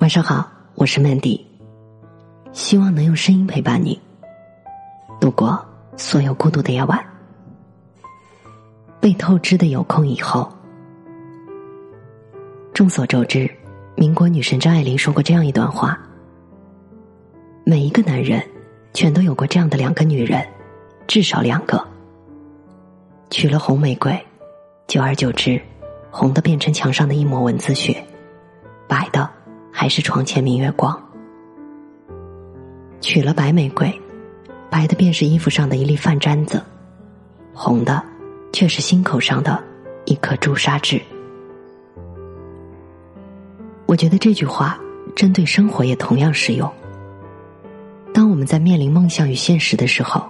晚上好，我是 Mandy，希望能用声音陪伴你度过所有孤独的夜晚。被透支的有空以后，众所周知，民国女神张爱玲说过这样一段话：每一个男人，全都有过这样的两个女人，至少两个。娶了红玫瑰，久而久之，红的变成墙上的一抹蚊子血，白的。还是床前明月光。取了白玫瑰，白的便是衣服上的一粒饭粘子，红的却是心口上的一颗朱砂痣。我觉得这句话针对生活也同样适用。当我们在面临梦想与现实的时候，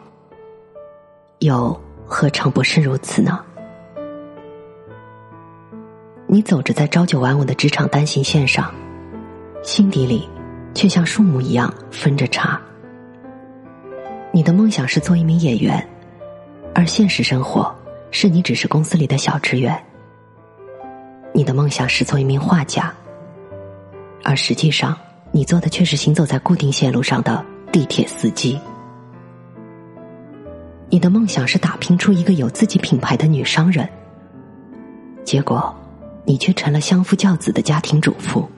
又何尝不是如此呢？你走着在朝九晚五的职场单行线上。心底里，却像树木一样分着叉。你的梦想是做一名演员，而现实生活是你只是公司里的小职员。你的梦想是做一名画家，而实际上你做的却是行走在固定线路上的地铁司机。你的梦想是打拼出一个有自己品牌的女商人，结果你却成了相夫教子的家庭主妇。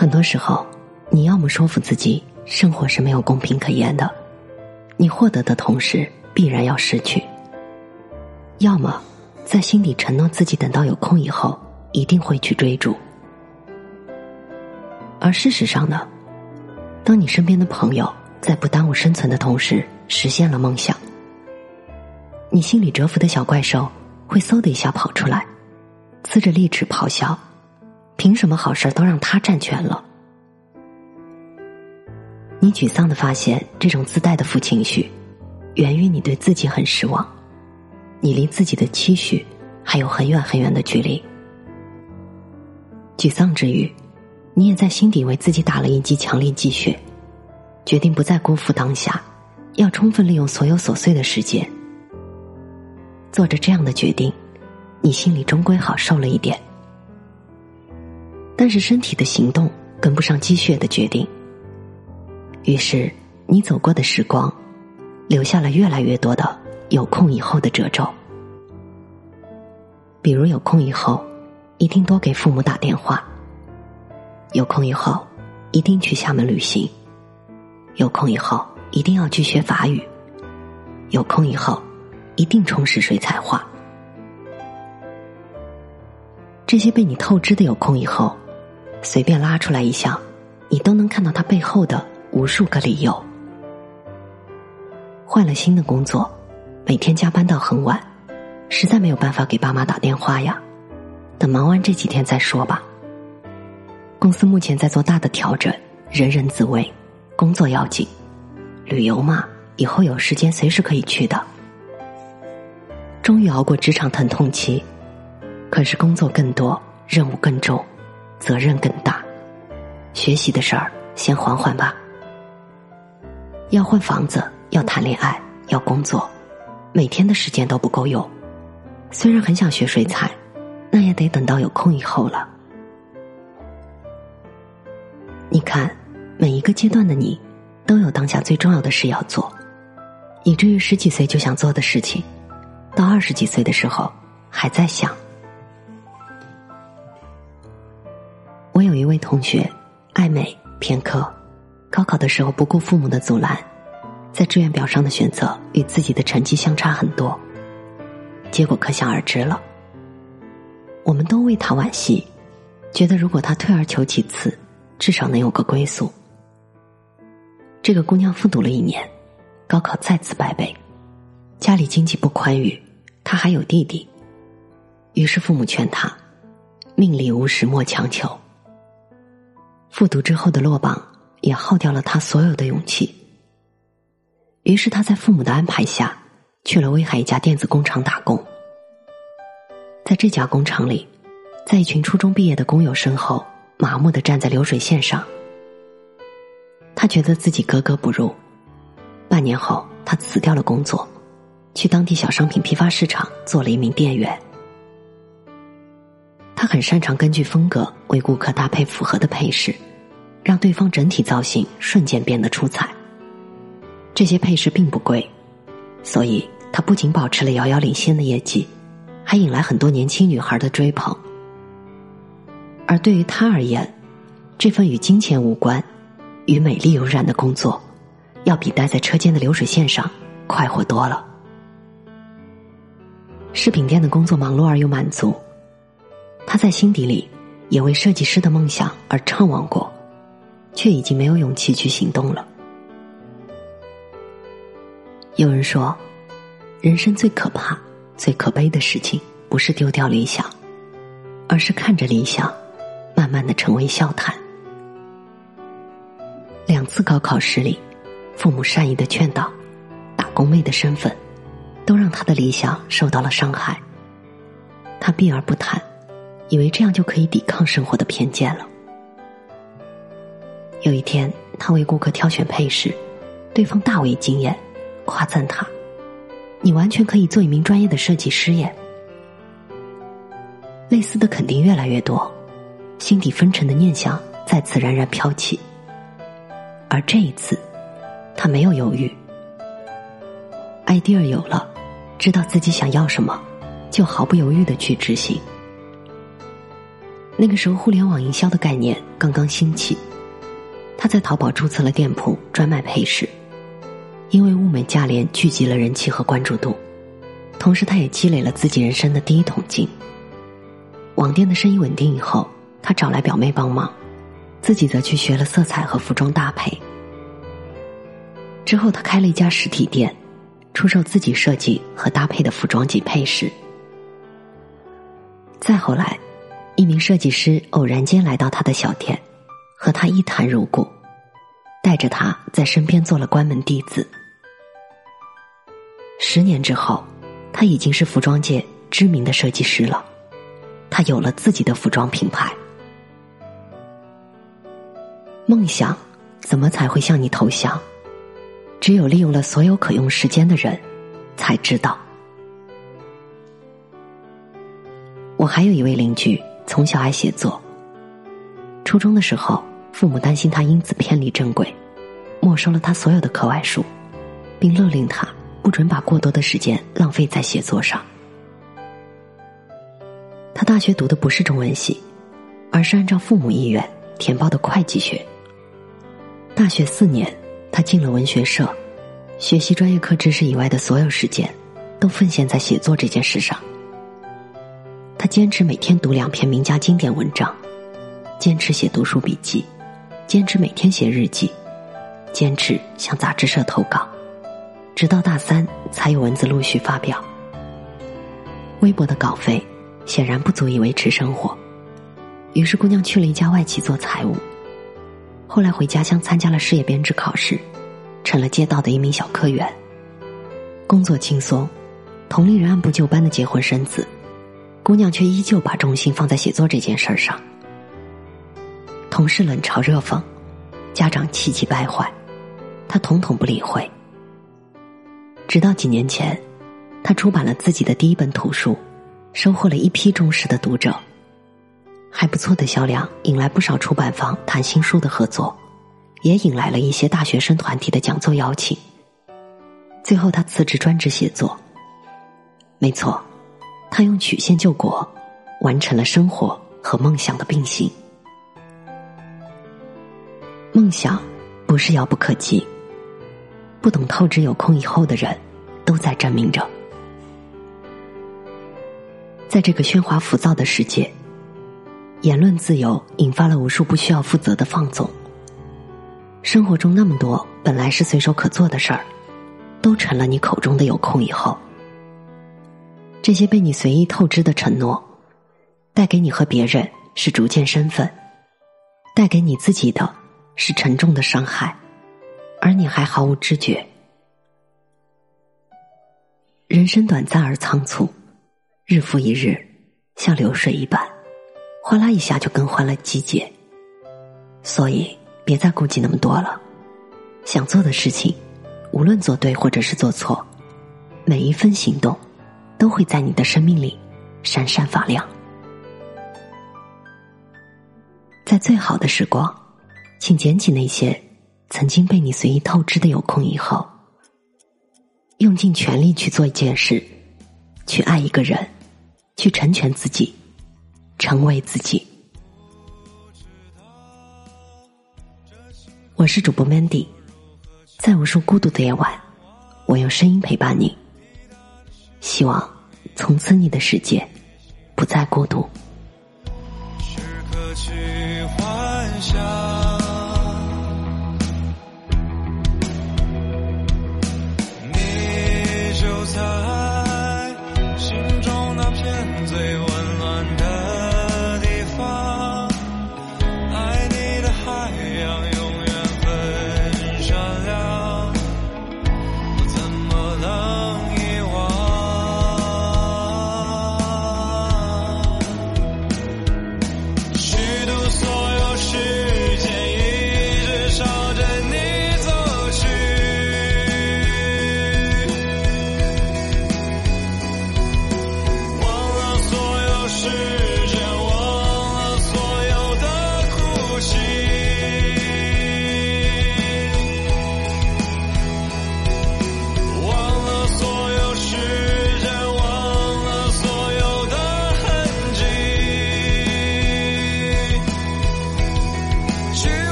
很多时候，你要么说服自己生活是没有公平可言的，你获得的同时必然要失去；要么在心底承诺自己等到有空以后一定会去追逐。而事实上呢，当你身边的朋友在不耽误生存的同时实现了梦想，你心里蛰伏的小怪兽会嗖的一下跑出来，呲着利齿咆哮。凭什么好事都让他占全了？你沮丧的发现，这种自带的负情绪，源于你对自己很失望，你离自己的期许还有很远很远的距离。沮丧之余，你也在心底为自己打了一剂强力鸡血，决定不再辜负当下，要充分利用所有琐碎的时间。做着这样的决定，你心里终归好受了一点。但是身体的行动跟不上积血的决定，于是你走过的时光，留下了越来越多的有空以后的褶皱。比如有空以后，一定多给父母打电话；有空以后，一定去厦门旅行；有空以后，一定要去学法语；有空以后，一定充实水彩画。这些被你透支的有空以后。随便拉出来一项，你都能看到他背后的无数个理由。换了新的工作，每天加班到很晚，实在没有办法给爸妈打电话呀。等忙完这几天再说吧。公司目前在做大的调整，人人自危，工作要紧。旅游嘛，以后有时间随时可以去的。终于熬过职场疼痛期，可是工作更多，任务更重。责任更大，学习的事儿先缓缓吧。要换房子，要谈恋爱，要工作，每天的时间都不够用。虽然很想学水彩，那也得等到有空以后了。你看，每一个阶段的你，都有当下最重要的事要做，以至于十几岁就想做的事情，到二十几岁的时候还在想。同学，爱美偏科，高考的时候不顾父母的阻拦，在志愿表上的选择与自己的成绩相差很多，结果可想而知了。我们都为他惋惜，觉得如果他退而求其次，至少能有个归宿。这个姑娘复读了一年，高考再次败北，家里经济不宽裕，她还有弟弟，于是父母劝她：“命里无时莫强求。”复读之后的落榜，也耗掉了他所有的勇气。于是他在父母的安排下，去了威海一家电子工厂打工。在这家工厂里，在一群初中毕业的工友身后，麻木的站在流水线上。他觉得自己格格不入。半年后，他辞掉了工作，去当地小商品批发市场做了一名店员。他很擅长根据风格为顾客搭配符合的配饰，让对方整体造型瞬间变得出彩。这些配饰并不贵，所以他不仅保持了遥遥领先的业绩，还引来很多年轻女孩的追捧。而对于他而言，这份与金钱无关、与美丽有染的工作，要比待在车间的流水线上快活多了。饰品店的工作忙碌而又满足，他在心底里也为设计师的梦想而怅惘过，却已经没有勇气去行动了。有人说，人生最可怕、最可悲的事情，不是丢掉理想，而是看着理想。慢慢的成为笑谈。两次高考失利，父母善意的劝导，打工妹的身份，都让他的理想受到了伤害。他避而不谈，以为这样就可以抵抗生活的偏见了。有一天，他为顾客挑选配饰，对方大为惊艳，夸赞他：“你完全可以做一名专业的设计师耶！”类似的肯定越来越多。心底纷沉的念想再次冉冉飘起，而这一次，他没有犹豫。idea 有了，知道自己想要什么，就毫不犹豫的去执行。那个时候，互联网营销的概念刚刚兴起，他在淘宝注册了店铺，专卖配饰。因为物美价廉，聚集了人气和关注度，同时他也积累了自己人生的第一桶金。网店的生意稳定以后。他找来表妹帮忙，自己则去学了色彩和服装搭配。之后，他开了一家实体店，出售自己设计和搭配的服装及配饰。再后来，一名设计师偶然间来到他的小店，和他一谈如故，带着他在身边做了关门弟子。十年之后，他已经是服装界知名的设计师了，他有了自己的服装品牌。梦想怎么才会向你投降？只有利用了所有可用时间的人，才知道。我还有一位邻居，从小爱写作。初中的时候，父母担心他因此偏离正轨，没收了他所有的课外书，并勒令他不准把过多的时间浪费在写作上。他大学读的不是中文系，而是按照父母意愿填报的会计学。大学四年，他进了文学社，学习专业课知识以外的所有时间，都奉献在写作这件事上。他坚持每天读两篇名家经典文章，坚持写读书笔记，坚持每天写日记，坚持向杂志社投稿，直到大三才有文字陆续发表。微薄的稿费显然不足以维持生活，于是姑娘去了一家外企做财务。后来回家乡参加了事业编制考试，成了街道的一名小科员。工作轻松，同龄人按部就班的结婚生子，姑娘却依旧把重心放在写作这件事儿上。同事冷嘲热讽，家长气急败坏，她统统不理会。直到几年前，她出版了自己的第一本图书，收获了一批忠实的读者。还不错的销量，引来不少出版方谈新书的合作，也引来了一些大学生团体的讲座邀请。最后，他辞职专职写作。没错，他用曲线救国，完成了生活和梦想的并行。梦想不是遥不可及，不懂透支有空以后的人，都在证明着，在这个喧哗浮躁的世界。言论自由引发了无数不需要负责的放纵。生活中那么多本来是随手可做的事儿，都成了你口中的有空以后。这些被你随意透支的承诺，带给你和别人是逐渐身份，带给你自己的是沉重的伤害，而你还毫无知觉。人生短暂而仓促，日复一日，像流水一般。哗啦一下就更换了季节，所以别再顾忌那么多了。想做的事情，无论做对或者是做错，每一分行动都会在你的生命里闪闪发亮。在最好的时光，请捡起那些曾经被你随意透支的有空以后，用尽全力去做一件事，去爱一个人，去成全自己，成为自己。我是主播 Mandy，在无数孤独的夜晚，我用声音陪伴你。希望从此你的世界不再孤独。